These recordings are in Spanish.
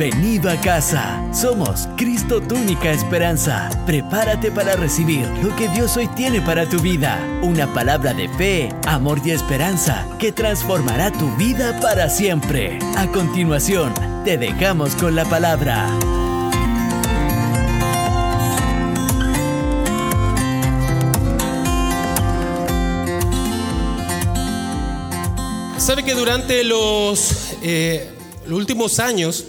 Bienvenido a casa. Somos Cristo tu única esperanza. Prepárate para recibir lo que Dios hoy tiene para tu vida. Una palabra de fe, amor y esperanza que transformará tu vida para siempre. A continuación, te dejamos con la palabra. Sabe que durante los, eh, los últimos años,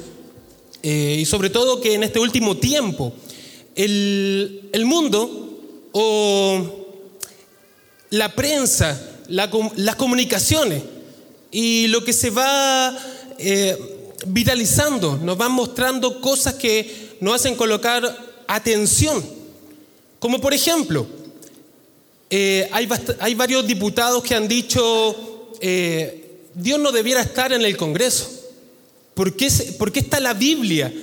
eh, y sobre todo que en este último tiempo, el, el mundo o la prensa, las comunicaciones y lo que se va eh, viralizando, nos van mostrando cosas que nos hacen colocar atención. Como por ejemplo, eh, hay, hay varios diputados que han dicho, eh, Dios no debiera estar en el Congreso. ¿Por qué, está la Biblia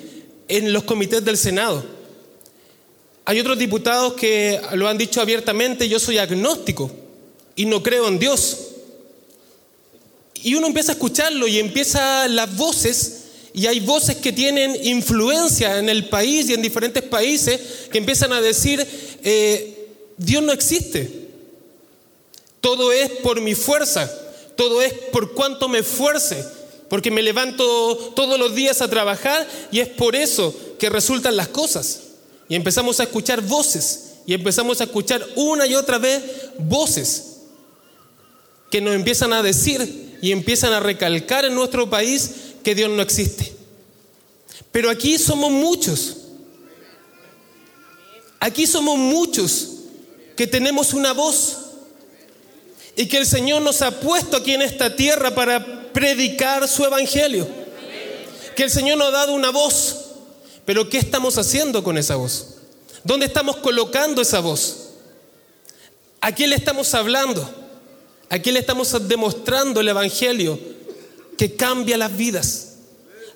en los comités del Senado? Hay otros diputados que lo han dicho abiertamente, yo soy agnóstico y no creo en Dios. Y uno empieza a escucharlo y empieza las voces, y hay voces que tienen influencia en el país y en diferentes países que empiezan a decir, eh, Dios no existe. Todo es por mi fuerza, todo es por cuanto me esfuerce, porque me levanto todos los días a trabajar y es por eso que resultan las cosas. Y empezamos a escuchar voces y empezamos a escuchar una y otra vez voces que nos empiezan a decir y empiezan a recalcar en nuestro país que Dios no existe. Pero aquí somos muchos. Aquí somos muchos que tenemos una voz y que el Señor nos ha puesto aquí en esta tierra para predicar su evangelio. Que el Señor nos ha dado una voz. Pero ¿qué estamos haciendo con esa voz? ¿Dónde estamos colocando esa voz? ¿A quién le estamos hablando? ¿A quién le estamos demostrando el evangelio que cambia las vidas?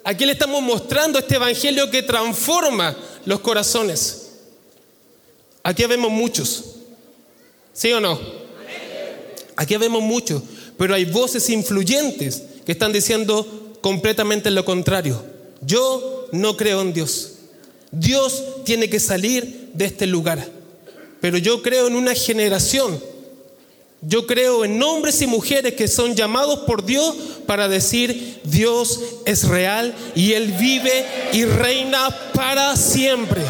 ¿A quién le estamos mostrando este evangelio que transforma los corazones? Aquí vemos muchos. ¿Sí o no? Aquí vemos muchos, pero hay voces influyentes que están diciendo completamente lo contrario. Yo no creo en Dios. Dios tiene que salir de este lugar. Pero yo creo en una generación. Yo creo en hombres y mujeres que son llamados por Dios para decir Dios es real y Él vive y reina para siempre.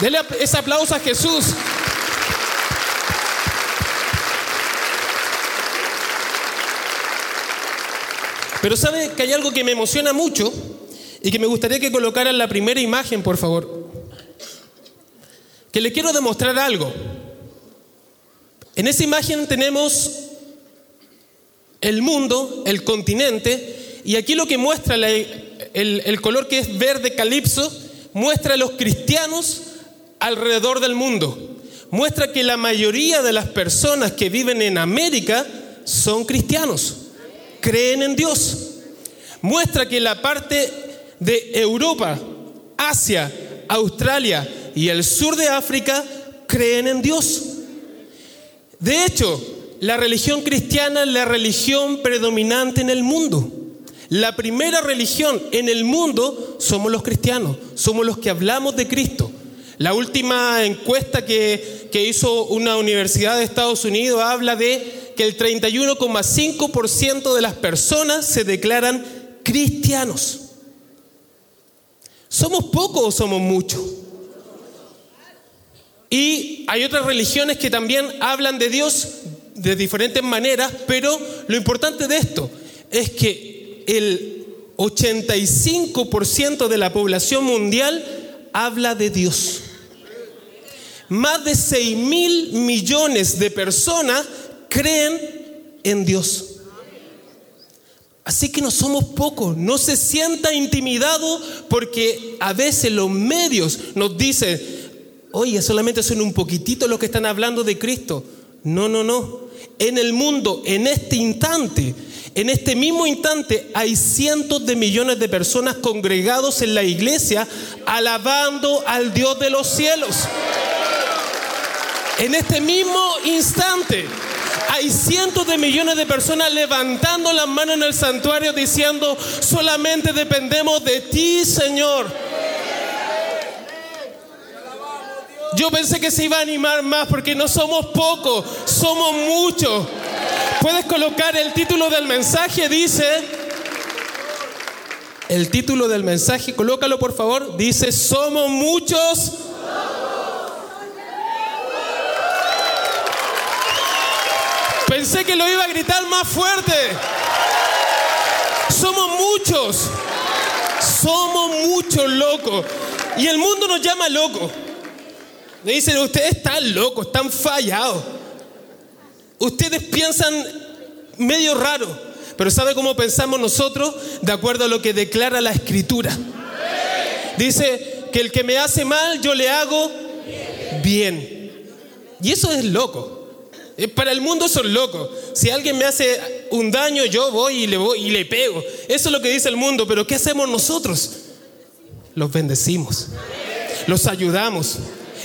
Dele ese aplauso a Jesús. Pero sabe que hay algo que me emociona mucho y que me gustaría que colocaran la primera imagen, por favor. Que le quiero demostrar algo. En esa imagen tenemos el mundo, el continente, y aquí lo que muestra el, el color que es verde calipso, muestra a los cristianos alrededor del mundo. Muestra que la mayoría de las personas que viven en América son cristianos creen en Dios. Muestra que la parte de Europa, Asia, Australia y el sur de África creen en Dios. De hecho, la religión cristiana es la religión predominante en el mundo. La primera religión en el mundo somos los cristianos, somos los que hablamos de Cristo. La última encuesta que, que hizo una universidad de Estados Unidos habla de que el 31,5% de las personas se declaran cristianos. ¿Somos pocos o somos muchos? Y hay otras religiones que también hablan de Dios de diferentes maneras, pero lo importante de esto es que el 85% de la población mundial habla de Dios. Más de 6 mil millones de personas creen en Dios. Así que no somos pocos, no se sienta intimidado porque a veces los medios nos dicen, oye, solamente son un poquitito los que están hablando de Cristo. No, no, no. En el mundo, en este instante, en este mismo instante, hay cientos de millones de personas congregados en la iglesia alabando al Dios de los cielos. En este mismo instante Hay cientos de millones de personas levantando las manos en el santuario diciendo, solamente dependemos de ti, Señor. Yo pensé que se iba a animar más porque no somos pocos, somos muchos. Puedes colocar el título del mensaje, dice, el título del mensaje, colócalo por favor, dice, somos muchos. Pensé que lo iba a gritar más fuerte. Somos muchos. Somos muchos locos. Y el mundo nos llama locos. Me dicen, ustedes están locos, están fallados. Ustedes piensan medio raro, pero ¿sabe cómo pensamos nosotros? De acuerdo a lo que declara la escritura. Dice que el que me hace mal, yo le hago bien. Y eso es loco. Para el mundo son locos. Si alguien me hace un daño, yo voy y le voy y le pego. Eso es lo que dice el mundo, pero ¿qué hacemos nosotros? Los bendecimos. Los ayudamos.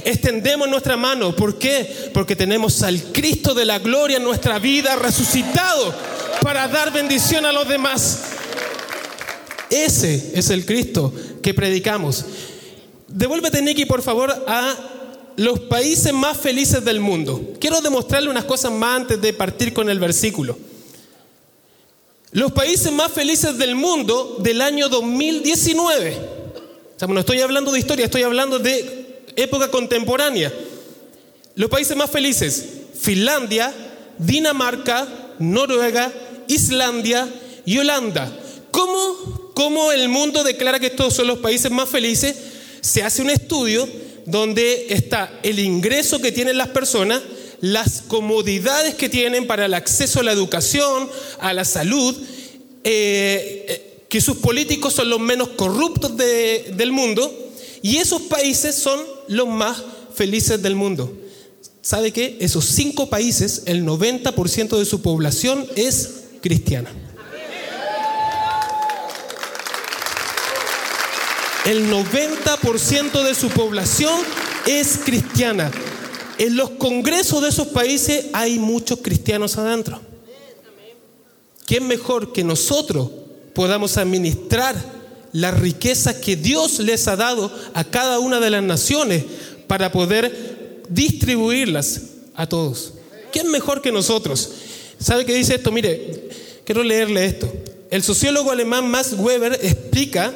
Extendemos nuestra mano. ¿Por qué? Porque tenemos al Cristo de la gloria en nuestra vida resucitado para dar bendición a los demás. Ese es el Cristo que predicamos. Devuélvete, Nicky, por favor, a los países más felices del mundo. Quiero demostrarle unas cosas más antes de partir con el versículo. Los países más felices del mundo del año 2019. O sea, no estoy hablando de historia, estoy hablando de época contemporánea. Los países más felices, Finlandia, Dinamarca, Noruega, Islandia y Holanda. ¿Cómo, ¿Cómo el mundo declara que estos son los países más felices? Se hace un estudio donde está el ingreso que tienen las personas, las comodidades que tienen para el acceso a la educación, a la salud, eh, eh, que sus políticos son los menos corruptos del mundo y esos países son los más felices del mundo. ¿Sabe qué? Esos cinco países, el 90% de su población es cristiana. El 90% de su población es cristiana. En los congresos de esos países hay muchos cristianos adentro. ¿Quién mejor que nosotros podamos administrar las riquezas que Dios les ha dado a cada una de las naciones para poder distribuirlas a todos? ¿Quién mejor que nosotros? ¿Sabe qué dice esto? Mire, quiero leerle esto. El sociólogo alemán Max Weber explica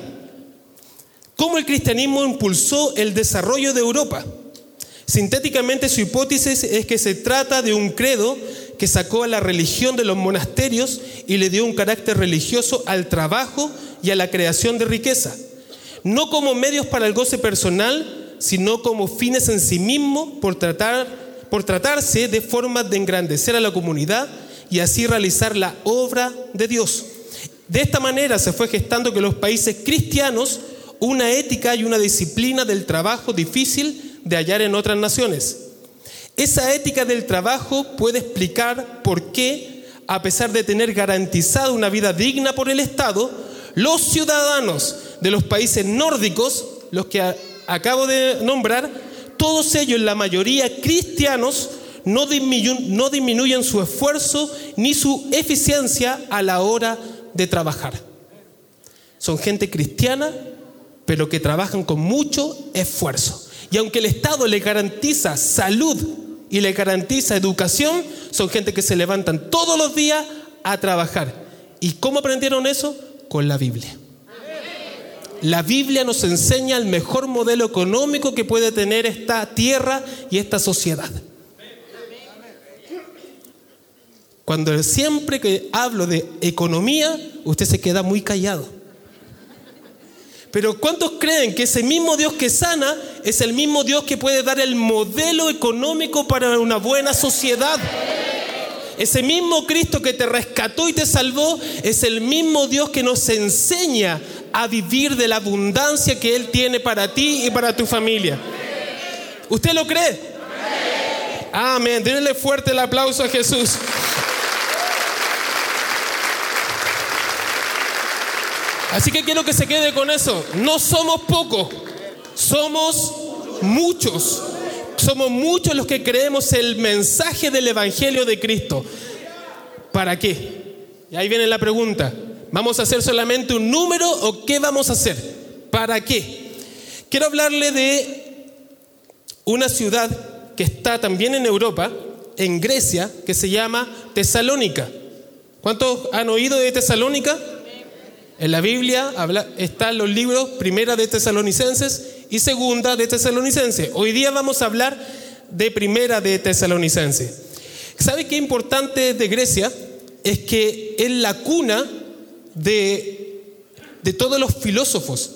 cómo el cristianismo impulsó el desarrollo de Europa. Sintéticamente su hipótesis es que se trata de un credo que sacó a la religión de los monasterios y le dio un carácter religioso al trabajo y a la creación de riqueza, no como medios para el goce personal, sino como fines en sí mismo por, tratar, por tratarse de formas de engrandecer a la comunidad y así realizar la obra de Dios. De esta manera se fue gestando que los países cristianos una ética y una disciplina del trabajo difícil de hallar en otras naciones. Esa ética del trabajo puede explicar por qué, a pesar de tener garantizada una vida digna por el Estado, los ciudadanos de los países nórdicos, los que acabo de nombrar, todos ellos, la mayoría cristianos, no no disminuyen su esfuerzo ni su eficiencia a la hora de trabajar. Son gente cristiana pero que trabajan con mucho esfuerzo. Y aunque el Estado le garantiza salud y le garantiza educación, son gente que se levantan todos los días a trabajar. ¿Y cómo aprendieron eso? Con la Biblia. La Biblia nos enseña el mejor modelo económico que puede tener esta tierra y esta sociedad. Cuando siempre que hablo de economía, usted se queda muy callado. Pero ¿cuántos creen que ese mismo Dios que sana es el mismo Dios que puede dar el modelo económico para una buena sociedad? Ese mismo Cristo que te rescató y te salvó es el mismo Dios que nos enseña a vivir de la abundancia que Él tiene para ti y para tu familia. ¿Usted lo cree? Amén. Denle fuerte el aplauso a Jesús. Así que quiero que se quede con eso. No somos pocos, somos muchos. Somos muchos los que creemos el mensaje del Evangelio de Cristo. ¿Para qué? Y ahí viene la pregunta. ¿Vamos a hacer solamente un número o qué vamos a hacer? ¿Para qué? Quiero hablarle de una ciudad que está también en Europa, en Grecia, que se llama Tesalónica. ¿Cuántos han oído de Tesalónica? En la Biblia están los libros, primera de Tesalonicenses y segunda de Tesalonicenses. Hoy día vamos a hablar de primera de Tesalonicenses. ¿Sabe qué importante de Grecia? Es que es la cuna de, de todos los filósofos,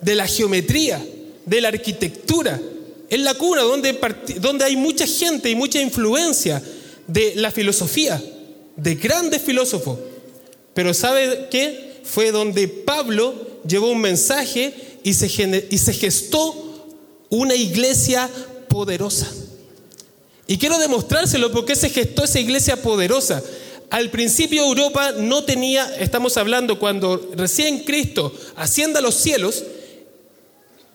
de la geometría, de la arquitectura. Es la cuna donde, donde hay mucha gente y mucha influencia de la filosofía, de grandes filósofos. Pero ¿sabe qué? Fue donde Pablo llevó un mensaje y se, gestó una iglesia poderosa. Y quiero demostrárselo porque se gestó esa iglesia poderosa. Al principio Europa no tenía, estamos hablando cuando recién Cristo ascienda a los cielos,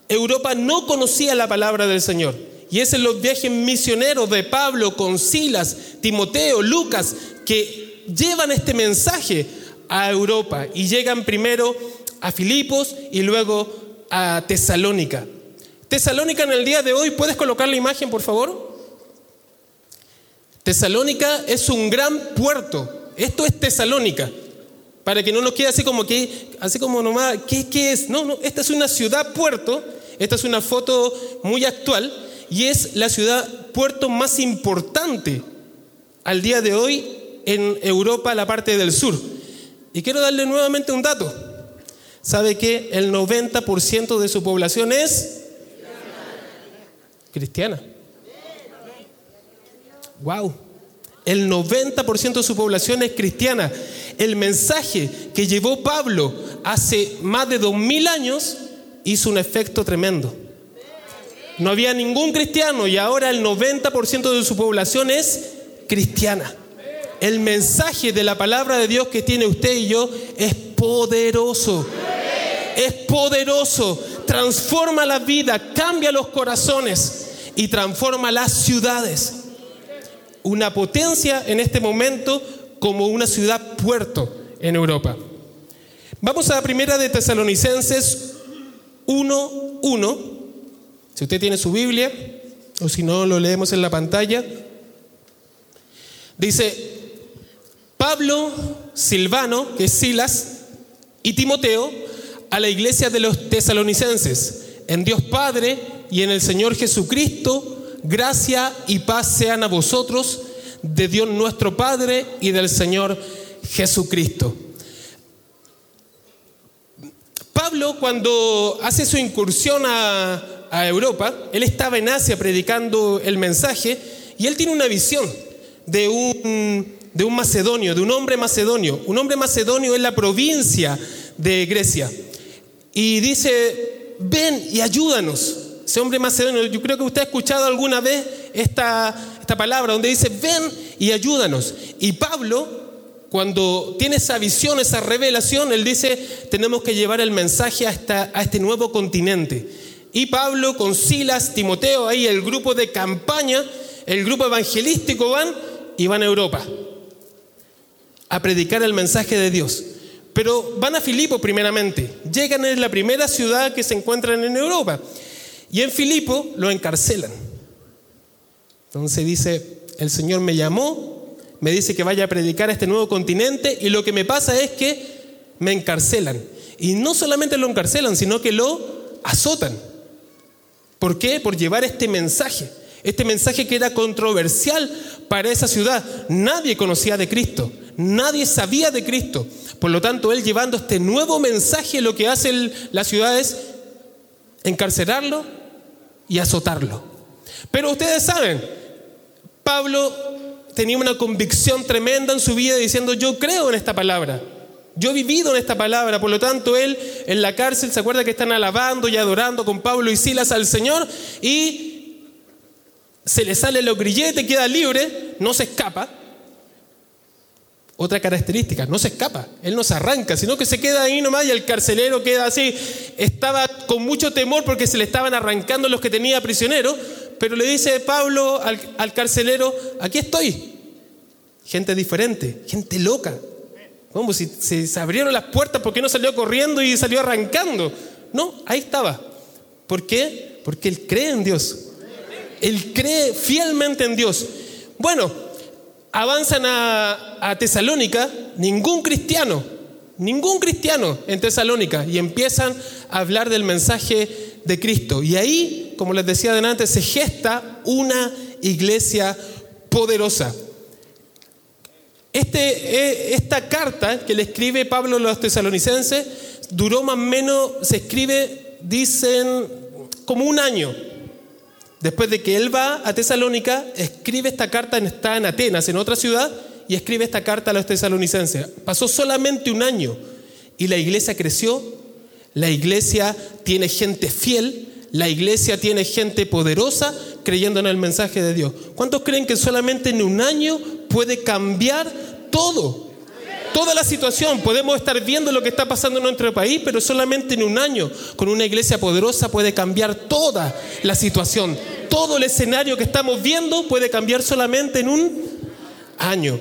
Europa no conocía la palabra del Señor. Y es en los viajes misioneros de Pablo con Silas, Timoteo, Lucas, que llevan este mensaje a Europa y llegan primero a Filipos y luego a Tesalónica. Tesalónica en el día de hoy, ¿puedes colocar la imagen, por favor? Tesalónica es un gran puerto. Esto es Tesalónica. Para que no nos quede así como que, así como nomás, ¿qué, qué es? No, no, esta es una ciudad puerto. Esta es una foto muy actual y es la ciudad puerto más importante al día de hoy en Europa, la parte del sur. Y quiero darle nuevamente un dato. ¿Sabe que el 90% de su población es cristiana? Wow. El 90% de su población es cristiana. El mensaje que llevó Pablo hace más de dos mil años hizo un efecto tremendo. No había ningún cristiano y ahora el 90% de su población es cristiana. El mensaje de la palabra de Dios que tiene usted y yo es poderoso. Es poderoso. Transforma la vida, cambia los corazones y transforma las ciudades una potencia en este momento como una ciudad puerto en Europa. Vamos a la primera de Tesalonicenses 1.1. Si usted tiene su Biblia, o si no, lo leemos en la pantalla. Dice, Pablo, Silvano, que es Silas, y Timoteo, a la iglesia de los tesalonicenses, en Dios Padre y en el Señor Jesucristo, gracia y paz sean a vosotros, de Dios nuestro Padre y del Señor Jesucristo. Pablo cuando hace su incursión a, Europa, él estaba en Asia predicando el mensaje y él tiene una visión de un, de un macedonio, de un hombre macedonio. Un hombre macedonio es la provincia de Grecia. Y dice, ven y ayúdanos ese hombre macedonio, yo creo que usted ha escuchado alguna vez esta, esta palabra donde dice, ven y ayúdanos. Y Pablo, cuando tiene esa visión, esa revelación, él dice, tenemos que llevar el mensaje a, a este nuevo continente. Y Pablo con Silas, Timoteo, ahí el grupo de campaña, el grupo evangelístico van y van a Europa a predicar el mensaje de Dios. Pero van a Filipo primeramente, llegan en la primera ciudad que se encuentran en Europa. Y en Filipo lo encarcelan. Entonces dice, el Señor me llamó, me dice que vaya a predicar a este nuevo continente y lo que me pasa es que me encarcelan. Y no solamente lo encarcelan, sino que lo azotan. ¿Por qué? Por llevar este mensaje. Este mensaje que era controversial para esa ciudad. Nadie conocía de Cristo, nadie sabía de Cristo. Por lo tanto, él llevando este nuevo mensaje, lo que hace la ciudad es encarcelarlo y azotarlo. Pero ustedes saben, Pablo tenía una convicción tremenda en su vida diciendo, yo creo en esta palabra. Yo he vivido en esta palabra, por lo tanto él en la cárcel se acuerda que están alabando y adorando con Pablo y Silas al Señor y se le sale los grilletes, queda libre, no se escapa. Otra característica, no se escapa, él no se arranca, sino que se queda ahí nomás y el carcelero queda así. Estaba con mucho temor porque se le estaban arrancando los que tenía prisionero, pero le dice Pablo al, al carcelero, aquí estoy. Gente diferente, gente loca. ¿Cómo? Si, si se abrieron las puertas, ¿por qué no salió corriendo y salió arrancando? No, ahí estaba. ¿Por qué? Porque él cree en Dios. Él cree fielmente en Dios. Bueno, avanzan a, a Tesalónica, ningún cristiano, ningún cristiano en Tesalónica, y empiezan a hablar del mensaje de Cristo. Y ahí, como les decía adelante, se gesta una iglesia poderosa. Este, eh, esta carta que le escribe Pablo a los tesalonicenses duró más o menos, se escribe, dicen, como un año. Después de que él va a Tesalónica, escribe esta carta, está en Atenas, en otra ciudad, y escribe esta carta a los tesalonicenses. Pasó solamente un año y la iglesia creció, la iglesia tiene gente fiel, la iglesia tiene gente poderosa creyendo en el mensaje de Dios. ¿Cuántos creen que solamente en un año puede cambiar todo? Toda la situación, podemos estar viendo lo que está pasando en nuestro país, pero solamente en un año, con una iglesia poderosa, puede cambiar toda la situación. Todo el escenario que estamos viendo puede cambiar solamente en un año.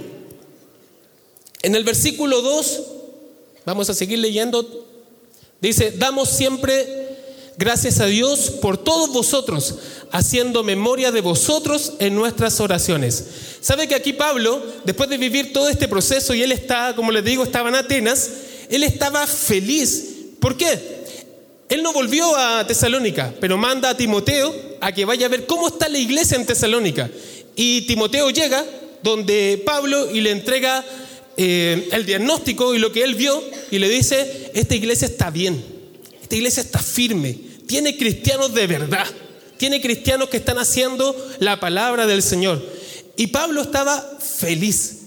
En el versículo 2, vamos a seguir leyendo, dice, damos siempre gracias a Dios por todos vosotros, haciendo memoria de vosotros en nuestras oraciones. ¿Sabe que aquí Pablo, después de vivir todo este proceso, y él está, como les digo, estaba en Atenas, él estaba feliz. ¿Por qué? Él no volvió a Tesalónica, pero manda a Timoteo a que vaya a ver cómo está la iglesia en Tesalónica. Y Timoteo llega donde Pablo y le entrega eh, el diagnóstico y lo que él vio y le dice, esta iglesia está bien, esta iglesia está firme, tiene cristianos de verdad, tiene cristianos que están haciendo la palabra del Señor. Y Pablo estaba feliz.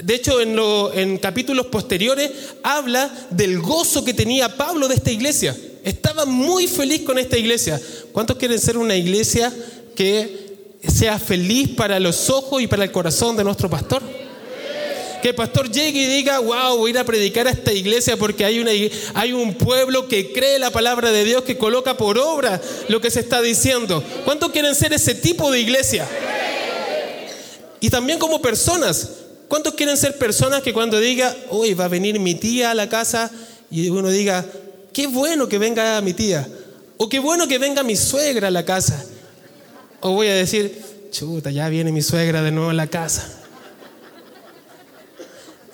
De hecho, en, lo, en capítulos posteriores habla del gozo que tenía Pablo de esta iglesia. Estaba muy feliz con esta iglesia. ¿Cuántos quieren ser una iglesia que sea feliz para los ojos y para el corazón de nuestro pastor? Que el pastor llegue y diga, wow, voy a ir a predicar a esta iglesia porque hay, hay un pueblo que cree la palabra de Dios, que coloca por obra lo que se está diciendo. ¿Cuántos quieren ser ese tipo de iglesia? Y también como personas. ¿Cuántos quieren ser personas que cuando diga, hoy va a venir mi tía a la casa y uno diga, qué bueno que venga mi tía? O qué bueno que venga mi suegra a la casa. O voy a decir, chuta, ya viene mi suegra de nuevo a la casa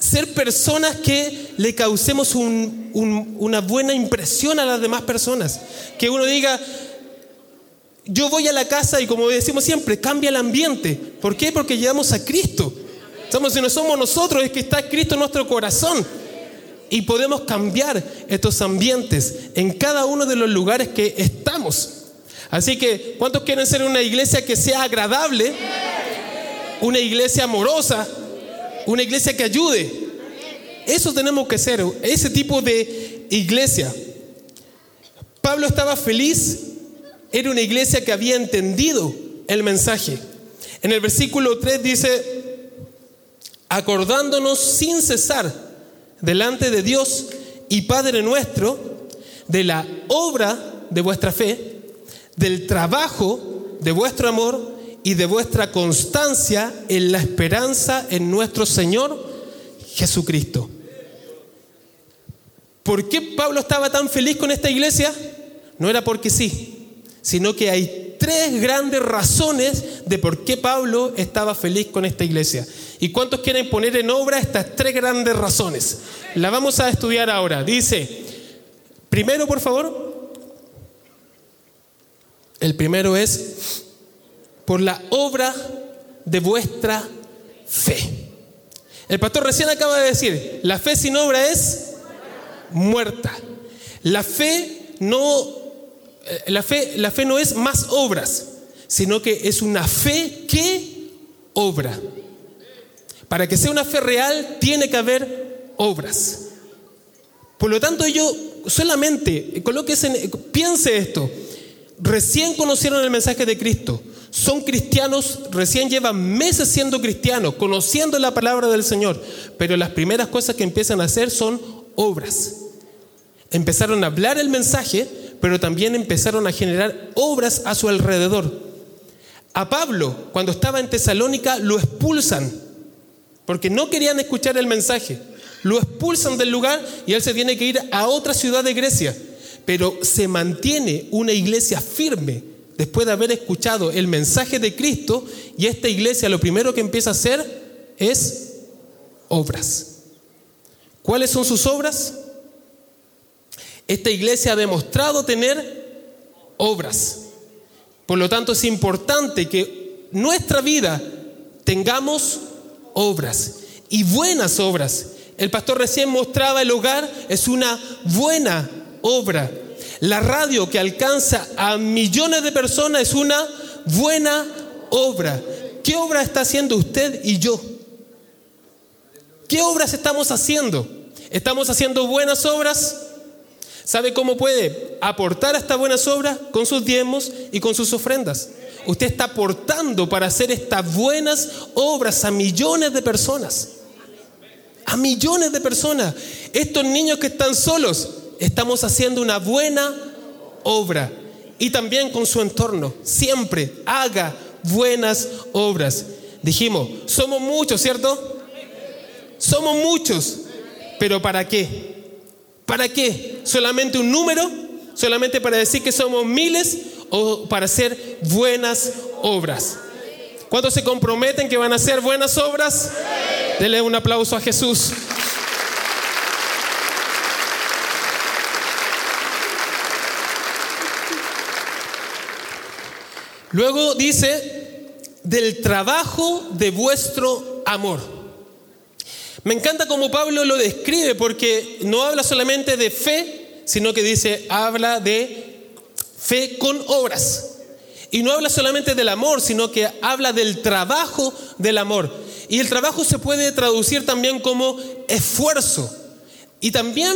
ser personas que le causemos una buena impresión a las demás personas. Que uno diga, yo voy a la casa y como decimos siempre, cambia el ambiente. ¿Por qué? Porque llevamos a Cristo. Somos, si no somos nosotros, es que está Cristo en nuestro corazón. Y podemos cambiar estos ambientes en cada uno de los lugares que estamos. Así que, ¿cuántos quieren ser una iglesia que sea agradable? Una iglesia amorosa, una iglesia que ayude. Eso tenemos que ser, ese tipo de iglesia. Pablo estaba feliz, era una iglesia que había entendido el mensaje. En el versículo 3 dice, acordándonos sin cesar delante de Dios y Padre nuestro de la obra de vuestra fe, del trabajo de vuestro amor y de vuestra constancia en la esperanza en nuestro Señor Jesucristo. ¿Por qué Pablo estaba tan feliz con esta iglesia? No era porque sí, sino que hay tres grandes razones de por qué Pablo estaba feliz con esta iglesia. ¿Y cuántos quieren poner en obra estas tres grandes razones? La vamos a estudiar ahora. Dice, primero por favor, el primero es por la obra de vuestra fe. El pastor recién acaba de decir, la fe sin obra es muerta. La fe no eh, la fe, la fe no es más obras, sino que es una fe que obra. Para que sea una fe real tiene que haber obras. Por lo tanto, yo solamente colóquese, piense esto. Recién conocieron el mensaje de Cristo son cristianos, recién llevan meses siendo cristianos, conociendo la palabra del Señor, pero las primeras cosas que empiezan a hacer son obras. Empezaron a hablar el mensaje, pero también empezaron a generar obras a su alrededor. A Pablo, cuando estaba en Tesalónica, lo expulsan porque no querían escuchar el mensaje. Lo expulsan del lugar y él se tiene que ir a otra ciudad de Grecia. Pero se mantiene una iglesia firme después de haber escuchado el mensaje de Cristo y esta iglesia lo primero que empieza a hacer es obras. ¿Cuáles son sus obras? Esta iglesia ha demostrado tener obras. Por lo tanto, es importante que nuestra vida tengamos obras y buenas obras. El pastor recién mostraba el hogar, es una buena obra. La radio que alcanza a millones de personas es una buena obra. ¿Qué obra está haciendo usted y yo? ¿Qué obras estamos haciendo? ¿Estamos haciendo buenas obras? ¿Sabe cómo puede aportar a estas buenas obras? Con sus diezmos y con sus ofrendas. Usted está aportando para hacer estas buenas obras a millones de personas. A millones de personas. Estos niños que están solos, estamos haciendo una buena obra. Y también con su entorno. Siempre haga buenas obras. Dijimos, somos muchos, ¿cierto? Somos muchos. Pero ¿para qué? ¿Para qué? ¿Solamente un número? ¿Solamente para decir que somos miles o para hacer buenas obras? ¿Cuántos se comprometen que van a hacer buenas obras? Dele un aplauso a Jesús. Luego dice, del trabajo de vuestro amor. Me encanta cómo Pablo lo describe porque no habla solamente de fe, sino que dice, habla de fe con obras. Y no habla solamente del amor, sino que habla del trabajo del amor. Y el trabajo se puede traducir también como esfuerzo. Y también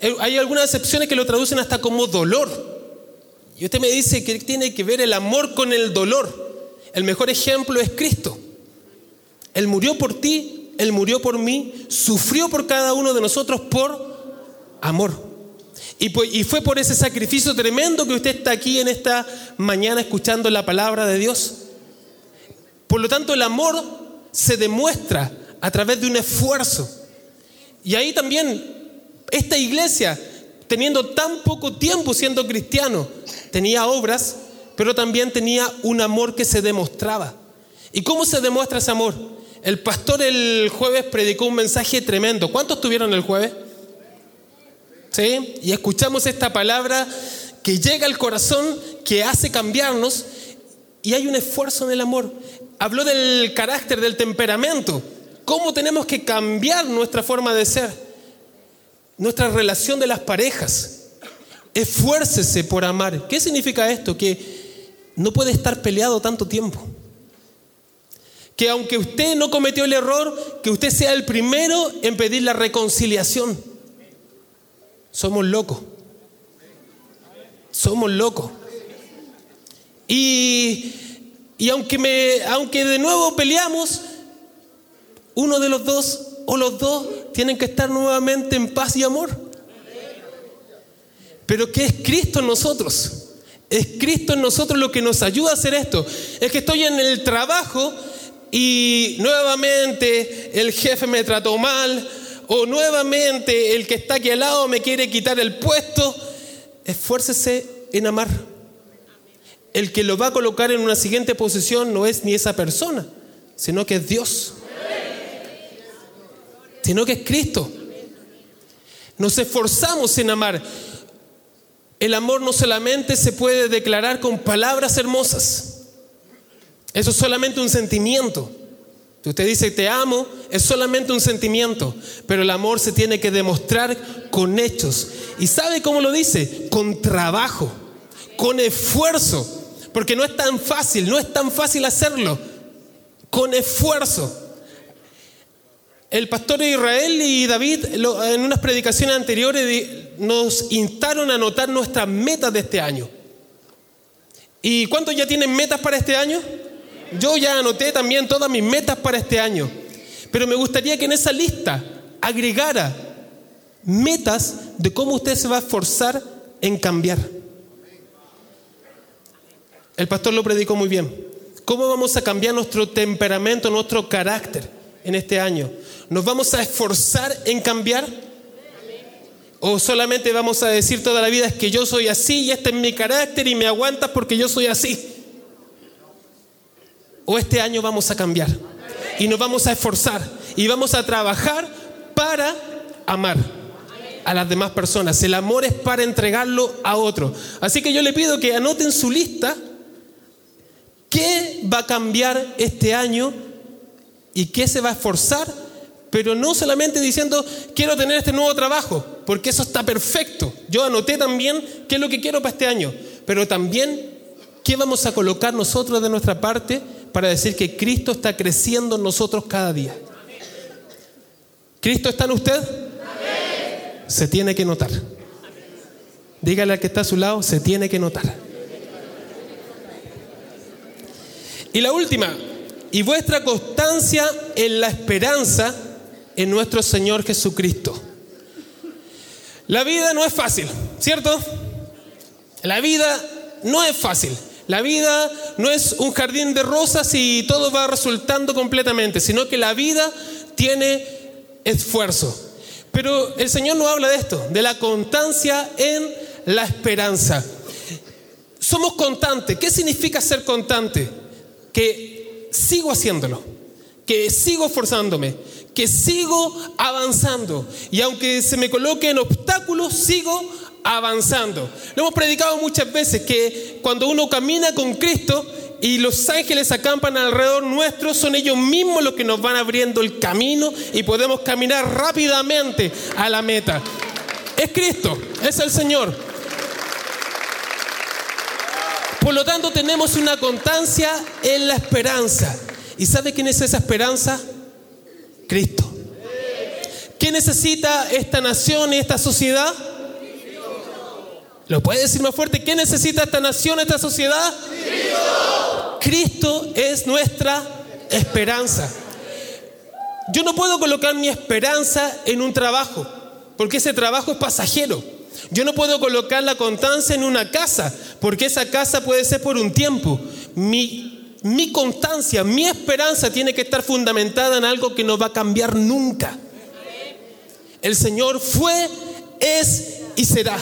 eh, hay algunas excepciones que lo traducen hasta como dolor. Y usted me dice que tiene que ver el amor con el dolor. El mejor ejemplo es Cristo. Él murió por ti él murió por mí, sufrió por cada uno de nosotros por amor. Y, fue por ese sacrificio tremendo que usted está aquí en esta mañana escuchando la palabra de Dios. Por lo tanto, el amor se demuestra a través de un esfuerzo. Y ahí también esta iglesia, teniendo tan poco tiempo siendo cristiano, tenía obras, pero también tenía un amor que se demostraba. ¿Y cómo se demuestra ese amor? El pastor el jueves predicó un mensaje tremendo. ¿Cuántos tuvieron el jueves? ¿Sí? Y escuchamos esta palabra que llega al corazón, que hace cambiarnos y hay un esfuerzo en el amor. Habló del carácter, del temperamento. ¿Cómo tenemos que cambiar nuestra forma de ser? Nuestra relación de las parejas. Esfuércese por amar. ¿Qué significa esto? Que no puede estar peleado tanto tiempo que aunque usted no cometió el error, que usted sea el primero en pedir la reconciliación. Somos locos. Somos locos. Y, y aunque, me, aunque de nuevo peleamos, uno de los dos o los dos tienen que estar nuevamente en paz y amor. Pero ¿qué es Cristo en nosotros? Es Cristo en nosotros lo que nos ayuda a hacer esto. Es que estoy en el trabajo y nuevamente el jefe me trató mal o nuevamente el que está aquí al lado me quiere quitar el puesto, esfuércese en amar. El que lo va a colocar en una siguiente posición no es ni esa persona, sino que es Dios. Sino que es Cristo. Nos esforzamos en amar. El amor no solamente se puede declarar con palabras hermosas. Eso es solamente un sentimiento. Usted dice te amo, es solamente un sentimiento, pero el amor se tiene que demostrar con hechos. ¿Y sabe cómo lo dice? Con trabajo, con esfuerzo, porque no es tan fácil, no es tan fácil hacerlo, con esfuerzo. El pastor Israel y David en unas predicaciones anteriores nos instaron a anotar nuestras metas de este año. ¿Y cuántos ya tienen metas para este año? Yo ya anoté también todas mis metas para este año, pero me gustaría que en esa lista agregara metas de cómo usted se va a esforzar en cambiar. El pastor lo predicó muy bien. ¿Cómo vamos a cambiar nuestro temperamento, nuestro carácter en este año? ¿Nos vamos a esforzar en cambiar? ¿O solamente vamos a decir toda la vida es que yo soy así y este es mi carácter y me aguantas porque yo soy así? ¿O este año vamos a cambiar? Y nos vamos a esforzar y vamos a trabajar para amar a las demás personas. El amor es para entregarlo a otro. Así que yo le pido que anoten su lista qué va a cambiar este año y qué se va a esforzar, pero no solamente diciendo quiero tener este nuevo trabajo, porque eso está perfecto. Yo anoté también qué es lo que quiero para este año, pero también qué vamos a colocar nosotros de nuestra parte para decir que Cristo está creciendo en nosotros cada día. ¿Cristo está en usted? se tiene que notar. Dígale al que está a su lado, se tiene que notar. Y la última, y vuestra constancia en la esperanza en nuestro Señor Jesucristo. La vida no es fácil, ¿cierto? La vida no es fácil. La vida no es un jardín de rosas y todo va resultando completamente, sino que la vida tiene esfuerzo. Pero el Señor no habla de esto, de la constancia en la esperanza. Somos constantes. ¿Qué significa ser constante? Que sigo haciéndolo, que sigo esforzándome, que sigo avanzando. Y aunque se me coloquen obstáculos, sigo avanzando. Lo hemos predicado muchas veces que cuando uno camina con Cristo, y los ángeles acampan alrededor nuestro, son ellos mismos los que nos van abriendo el camino y podemos caminar rápidamente a la meta. Es Cristo, es el Señor. Por lo tanto, tenemos una constancia en la esperanza. ¿Y sabe quién es esa esperanza? Cristo. ¿Qué necesita esta nación y esta sociedad? ¿Lo puede decir más fuerte? ¿Qué necesita esta nación, esta sociedad? Cristo. Cristo es nuestra esperanza. Yo no puedo colocar mi esperanza en un trabajo, porque ese trabajo es pasajero. Yo no puedo colocar la constancia en una casa, porque esa casa puede ser por un tiempo. Mi, mi constancia, mi esperanza tiene que estar fundamentada en algo que no va a cambiar nunca. El Señor fue, es y será.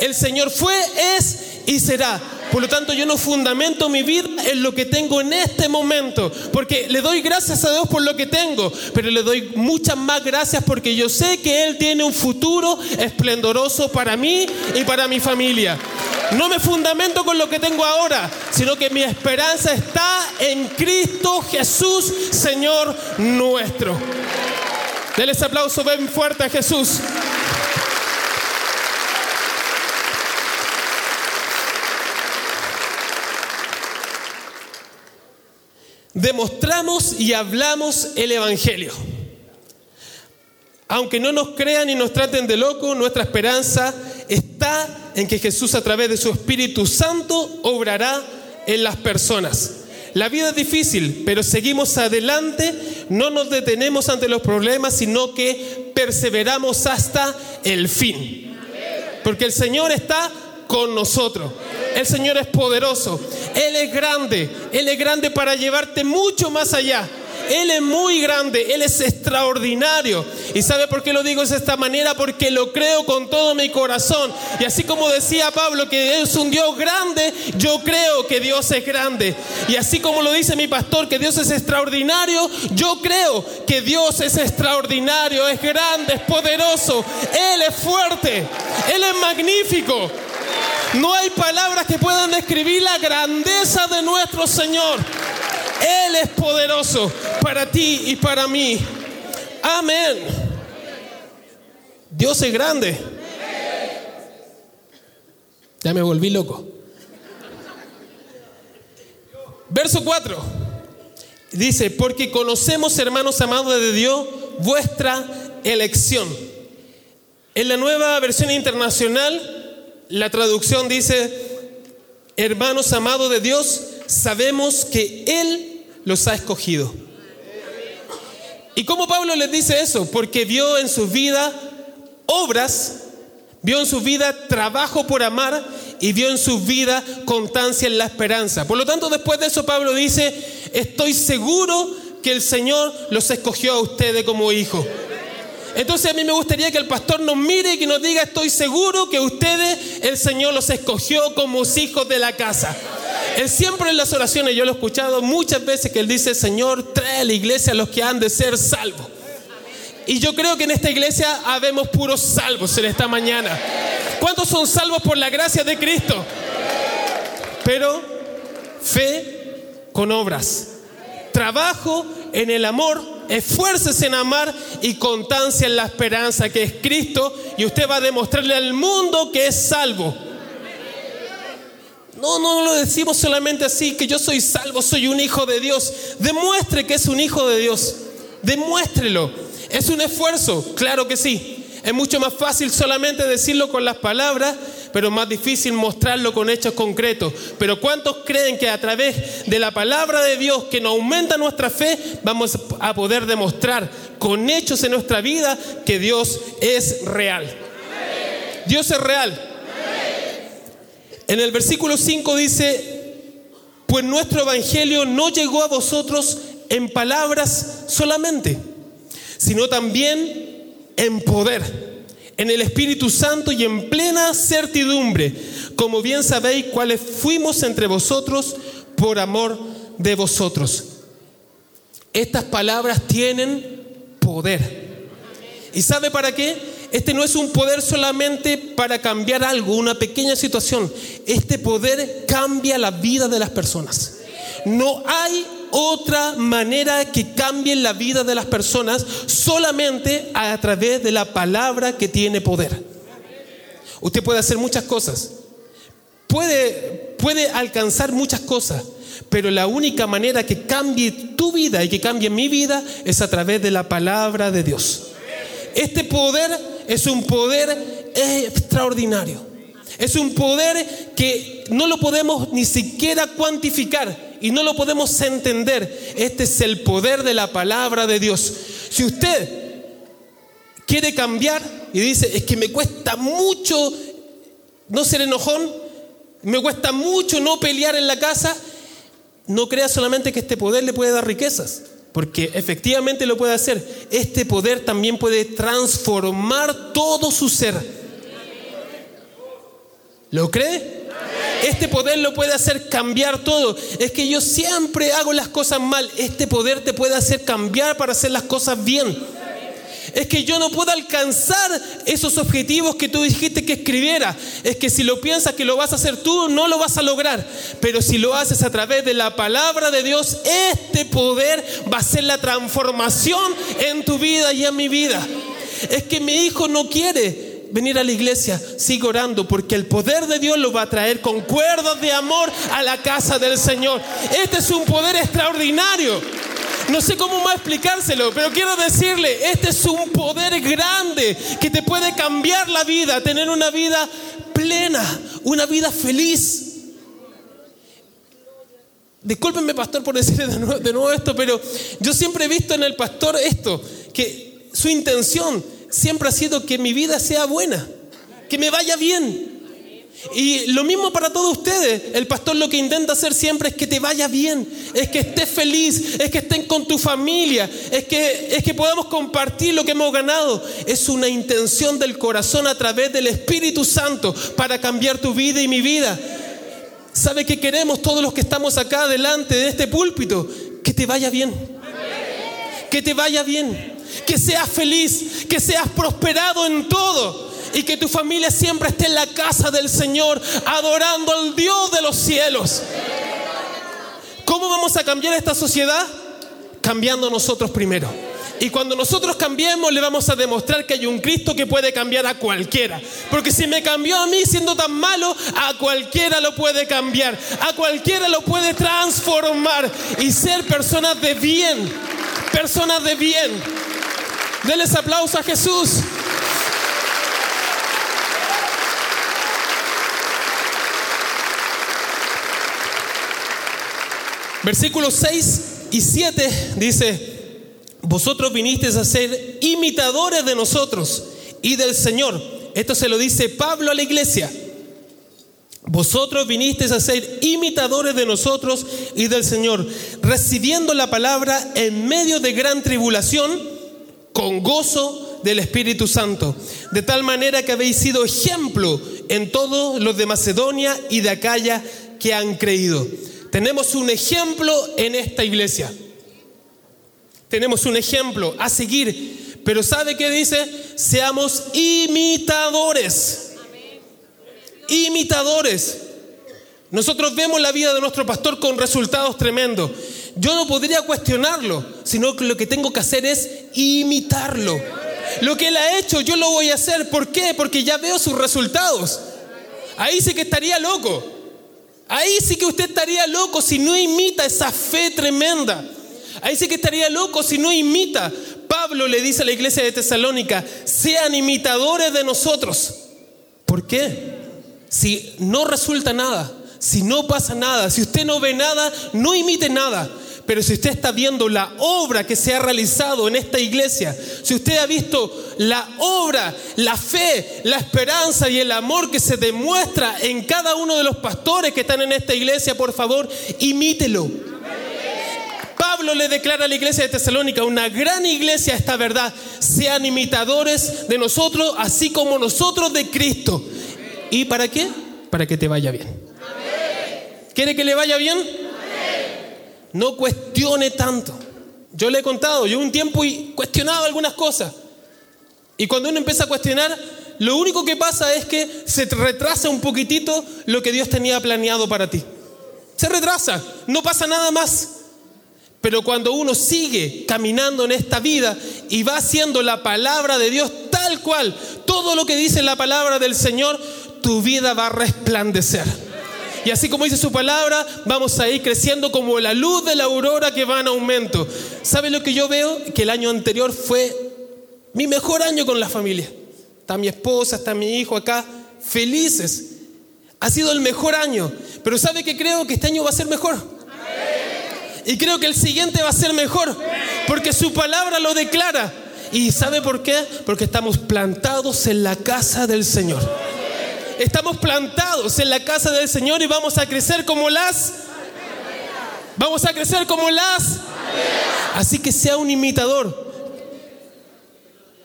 El Señor fue, es y será. Por lo tanto, yo no fundamento mi vida en lo que tengo en este momento, porque le doy gracias a Dios por lo que tengo, pero le doy muchas más gracias porque yo sé que Él tiene un futuro esplendoroso para mí y para mi familia. No me fundamento con lo que tengo ahora, sino que mi esperanza está en Cristo Jesús, Señor nuestro. Denles aplauso ven fuerte a Jesús. Demostramos y hablamos el Evangelio. Aunque no nos crean y nos traten de loco, nuestra esperanza está en que Jesús a través de su Espíritu Santo obrará en las personas. La vida es difícil, pero seguimos adelante, no nos detenemos ante los problemas, sino que perseveramos hasta el fin. Porque el Señor está con nosotros. El Señor es poderoso. Él es grande. Él es grande para llevarte mucho más allá. Él es muy grande, Él es extraordinario. ¿Y sabe por qué lo digo de esta manera? Porque lo creo con todo mi corazón. Y así como decía Pablo que es un Dios grande, yo creo que Dios es grande. Y así como lo dice mi pastor que Dios es extraordinario, yo creo que Dios es extraordinario, es grande, es poderoso. Él es fuerte, Él es magnífico. No hay palabras que puedan describir la grandeza de nuestro Señor. Él es poderoso para ti y para mí. Amén. Dios es grande. Ya me volví loco. Verso 4. Dice, porque conocemos, hermanos amados de Dios, vuestra elección. En la nueva versión internacional la traducción dice, hermanos amados de Dios, sabemos que Él los ha escogido. ¿Y cómo Pablo les dice eso? Porque vio en su vida obras Vio en su vida trabajo por amar y vio en su vida constancia en la esperanza. Por lo tanto, después de eso, Pablo dice, estoy seguro que el Señor los escogió a ustedes como hijos. Entonces a mí me gustaría que el pastor nos mire y que nos diga, estoy seguro que ustedes, el Señor los escogió como hijos de la casa. Él siempre en las oraciones, yo lo he escuchado muchas veces que él dice, Señor, trae a la iglesia a los que han de ser salvos. Y yo creo que en esta iglesia habemos puros salvos en esta mañana. ¿Cuántos son salvos por la gracia de Cristo? Pero fe con obras. Trabajo en el amor, esfuerces en amar y constancia en la esperanza que es Cristo y usted va a demostrarle al mundo que es salvo. No, no lo decimos solamente así, que yo soy salvo, soy un hijo de Dios. Demuestre que es un hijo de Dios. Demuéstrelo. ¿Es un esfuerzo? Claro que sí. Es mucho más fácil solamente decirlo con las palabras, pero más difícil mostrarlo con hechos concretos. Pero ¿cuántos creen que a través de la palabra de Dios que nos aumenta nuestra fe, vamos a poder demostrar con hechos en nuestra vida que Dios es real? Dios es real. En el versículo 5 dice, pues nuestro evangelio no llegó a vosotros en palabras solamente, sino también en poder, en el Espíritu Santo y en plena certidumbre, como bien sabéis cuáles fuimos entre vosotros por amor de vosotros. Estas palabras tienen poder. ¿Y sabe para qué? Este no es un poder solamente para cambiar algo, una pequeña situación. Este poder cambia la vida de las personas. No hay otra manera que cambie la vida de las personas solamente a través de la palabra que tiene poder. Usted puede hacer muchas cosas, puede, puede alcanzar muchas cosas, pero la única manera que cambie tu vida y que cambie mi vida es a través de la palabra de Dios. Este poder es un poder extraordinario. Es un poder que no lo podemos ni siquiera cuantificar y no lo podemos entender. Este es el poder de la palabra de Dios. Si usted quiere cambiar y dice, es que me cuesta mucho no ser enojón, me cuesta mucho no pelear en la casa, no crea solamente que este poder le puede dar riquezas porque efectivamente lo puede hacer. Este poder también puede transformar todo su ser. ¿Lo cree? Este poder lo puede hacer cambiar todo. Es que yo siempre hago las cosas mal. Este poder te puede hacer cambiar para hacer las cosas bien es que yo no puedo alcanzar esos objetivos que tú dijiste que escribiera. Es que si lo piensas que lo vas a hacer tú, no lo vas a lograr. Pero si lo haces a través de la palabra de Dios, este poder va a ser la transformación en tu vida y en mi vida. Es que mi hijo no quiere venir a la iglesia, sigue orando porque el poder de Dios lo va a traer con cuerdas de amor a la casa del Señor. Este es un poder extraordinario. No sé cómo más explicárselo, pero quiero decirle, este es un poder grande que te puede cambiar la vida, tener una vida plena, una vida feliz. Discúlpenme, pastor, por decir de nuevo, de nuevo, esto, pero yo siempre he visto en el pastor esto, que su intención siempre ha sido que mi vida sea buena, que me vaya bien. Y lo mismo para todos ustedes. El pastor lo que intenta hacer siempre es que te vaya bien, es que estés feliz, es que estén con tu familia, es que, es que podamos compartir lo que hemos ganado. Es una intención del corazón a través del Espíritu Santo para cambiar tu vida y mi vida. ¿Sabe qué queremos todos los que estamos acá delante de este púlpito? Que te vaya bien. Que te vaya bien. Que seas feliz, que seas prosperado en todo y que tu familia siempre esté en la casa del Señor, adorando al Dios de los cielos. ¿Cómo vamos a cambiar esta sociedad? Cambiando nosotros primero. Y cuando nosotros cambiemos, le vamos a demostrar que hay un Cristo que puede cambiar a cualquiera. Porque si me cambió a mí siendo tan malo, a cualquiera lo puede cambiar. A cualquiera lo puede transformar y ser personas de bien. Personas de bien. Denles aplauso a Jesús. Versículos 6 y 7 dice, vosotros vinisteis a ser imitadores de nosotros y del Señor, esto se lo dice Pablo a la iglesia. Vosotros vinisteis a ser imitadores de nosotros y del Señor, recibiendo la palabra en medio de gran tribulación, con gozo del Espíritu Santo, de tal manera que habéis sido ejemplo en todos los de Macedonia y de Acaya que han creído. Tenemos un ejemplo en esta iglesia. Tenemos un ejemplo a seguir. Pero ¿sabe qué dice? Seamos imitadores. Imitadores. Nosotros vemos la vida de nuestro pastor con resultados tremendos. Yo no podría cuestionarlo, sino que lo que tengo que hacer es imitarlo. Lo que él ha hecho, yo lo voy a hacer. ¿Por qué? Porque ya veo sus resultados. Ahí sí que estaría loco. Ahí sí que usted estaría loco si no imita esa fe tremenda. Ahí sí que estaría loco si no imita. Pablo le dice a la iglesia de Tesalónica, sean imitadores de nosotros. ¿Por qué? Si no resulta nada, si no pasa nada, si usted no ve nada, no imite nada. Pero si usted está viendo la obra que se ha realizado en esta iglesia, si usted ha visto la obra, la fe, la esperanza y el amor que se demuestra en cada uno de los pastores que están en esta iglesia, por favor, imítelo. Pablo le declara a la iglesia de Tesalónica, una gran iglesia, esta verdad, sean imitadores de nosotros, así como nosotros de Cristo. ¿Y para qué? Para que te vaya bien. ¿Quiere que le vaya bien? No cuestione tanto. Yo le he contado, yo un tiempo y cuestionaba algunas cosas. Y cuando uno empieza a cuestionar, lo único que pasa es que se retrasa un poquitito lo que Dios tenía planeado para ti. Se retrasa, no pasa nada más. Pero cuando uno sigue caminando en esta vida y va haciendo la palabra de Dios tal cual, todo lo que dice la palabra del Señor, tu vida va a resplandecer. Y así como dice su palabra, vamos a ir creciendo como la luz de la aurora que va en aumento. ¿Sabe lo que yo veo? Que el año anterior fue mi mejor año con la familia. Está mi esposa, está mi hijo acá, felices. Ha sido el mejor año. Pero ¿sabe que creo que este año va a ser mejor? Y creo que el siguiente va a ser mejor, porque su palabra lo declara. ¿Y sabe por qué? Porque estamos plantados en la casa del Señor. Estamos plantados en la casa del Señor y vamos a crecer como las... Vamos a crecer como las... Así que sea un imitador.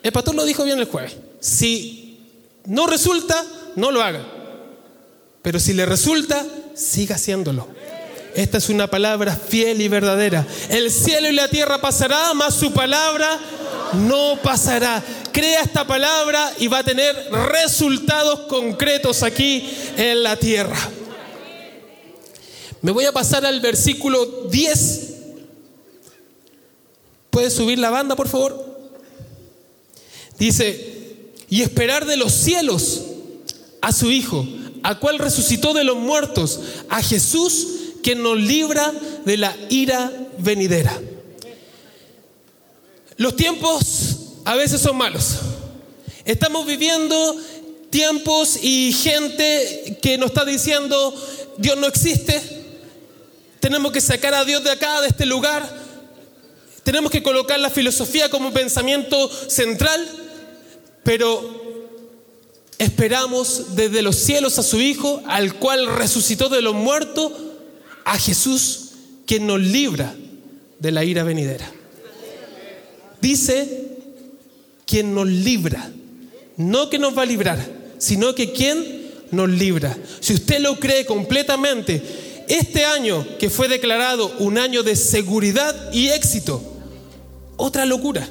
El pastor lo dijo bien el jueves. Si no resulta, no lo haga. Pero si le resulta, siga haciéndolo. Esta es una palabra fiel y verdadera. El cielo y la tierra pasará, mas su palabra no pasará. Crea esta palabra y va a tener resultados concretos aquí en la tierra. Me voy a pasar al versículo 10. ¿Puede subir la banda, por favor? Dice, y esperar de los cielos a su Hijo, a cual resucitó de los muertos, a Jesús, que nos libra de la ira venidera. Los tiempos a veces son malos. Estamos viviendo tiempos y gente que nos está diciendo, Dios no existe, tenemos que sacar a Dios de acá, de este lugar, tenemos que colocar la filosofía como pensamiento central, pero esperamos desde los cielos a su Hijo, al cual resucitó de los muertos, a Jesús quien nos libra de la ira venidera. Dice quien nos libra, no que nos va a librar, sino que quien nos libra. Si usted lo cree completamente, este año que fue declarado un año de seguridad y éxito, otra locura.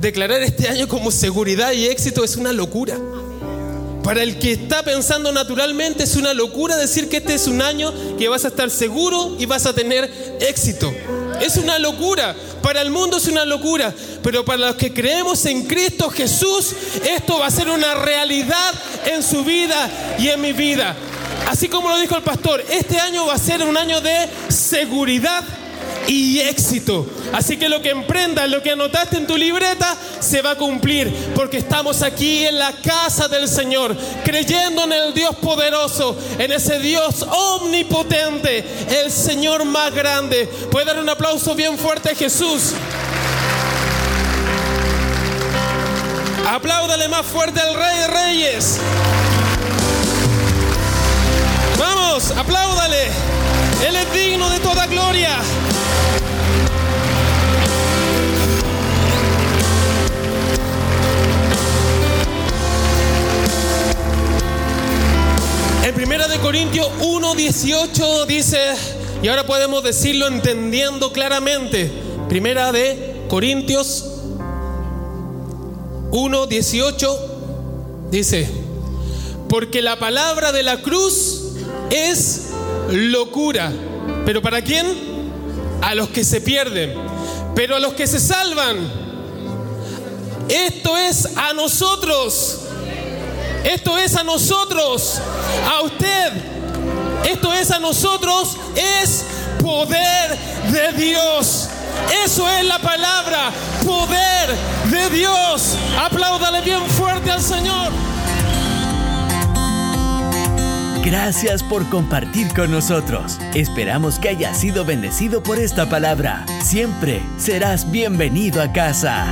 Declarar este año como seguridad y éxito es una locura. Para el que está pensando naturalmente es una locura decir que este es un año que vas a estar seguro y vas a tener éxito. Es una locura. Para el mundo es una locura. Pero para los que creemos en Cristo Jesús, esto va a ser una realidad en su vida y en mi vida. Así como lo dijo el pastor, este año va a ser un año de seguridad y éxito. Así que lo que emprendas, lo que anotaste en tu libreta, se va a cumplir, porque estamos aquí en la casa del Señor, creyendo en el Dios poderoso, en ese Dios omnipotente, el Señor más grande. Puede dar un aplauso bien fuerte a Jesús. Apláudale más fuerte al Rey de Reyes. Vamos, apláudale. Él es digno de toda gloria. Corintios 1:18 dice, y ahora podemos decirlo entendiendo claramente. Primera de Corintios 1:18 dice, porque la palabra de la cruz es locura. ¿Pero para quién? A los que se pierden. Pero a los que se salvan, esto es a nosotros. Esto es a nosotros. A usted. Esto es a nosotros. Es poder de Dios. Eso es la palabra. Poder de Dios. Apláudale bien fuerte al Señor. Gracias por compartir con nosotros. Esperamos que hayas sido bendecido por esta palabra. Siempre serás bienvenido a casa.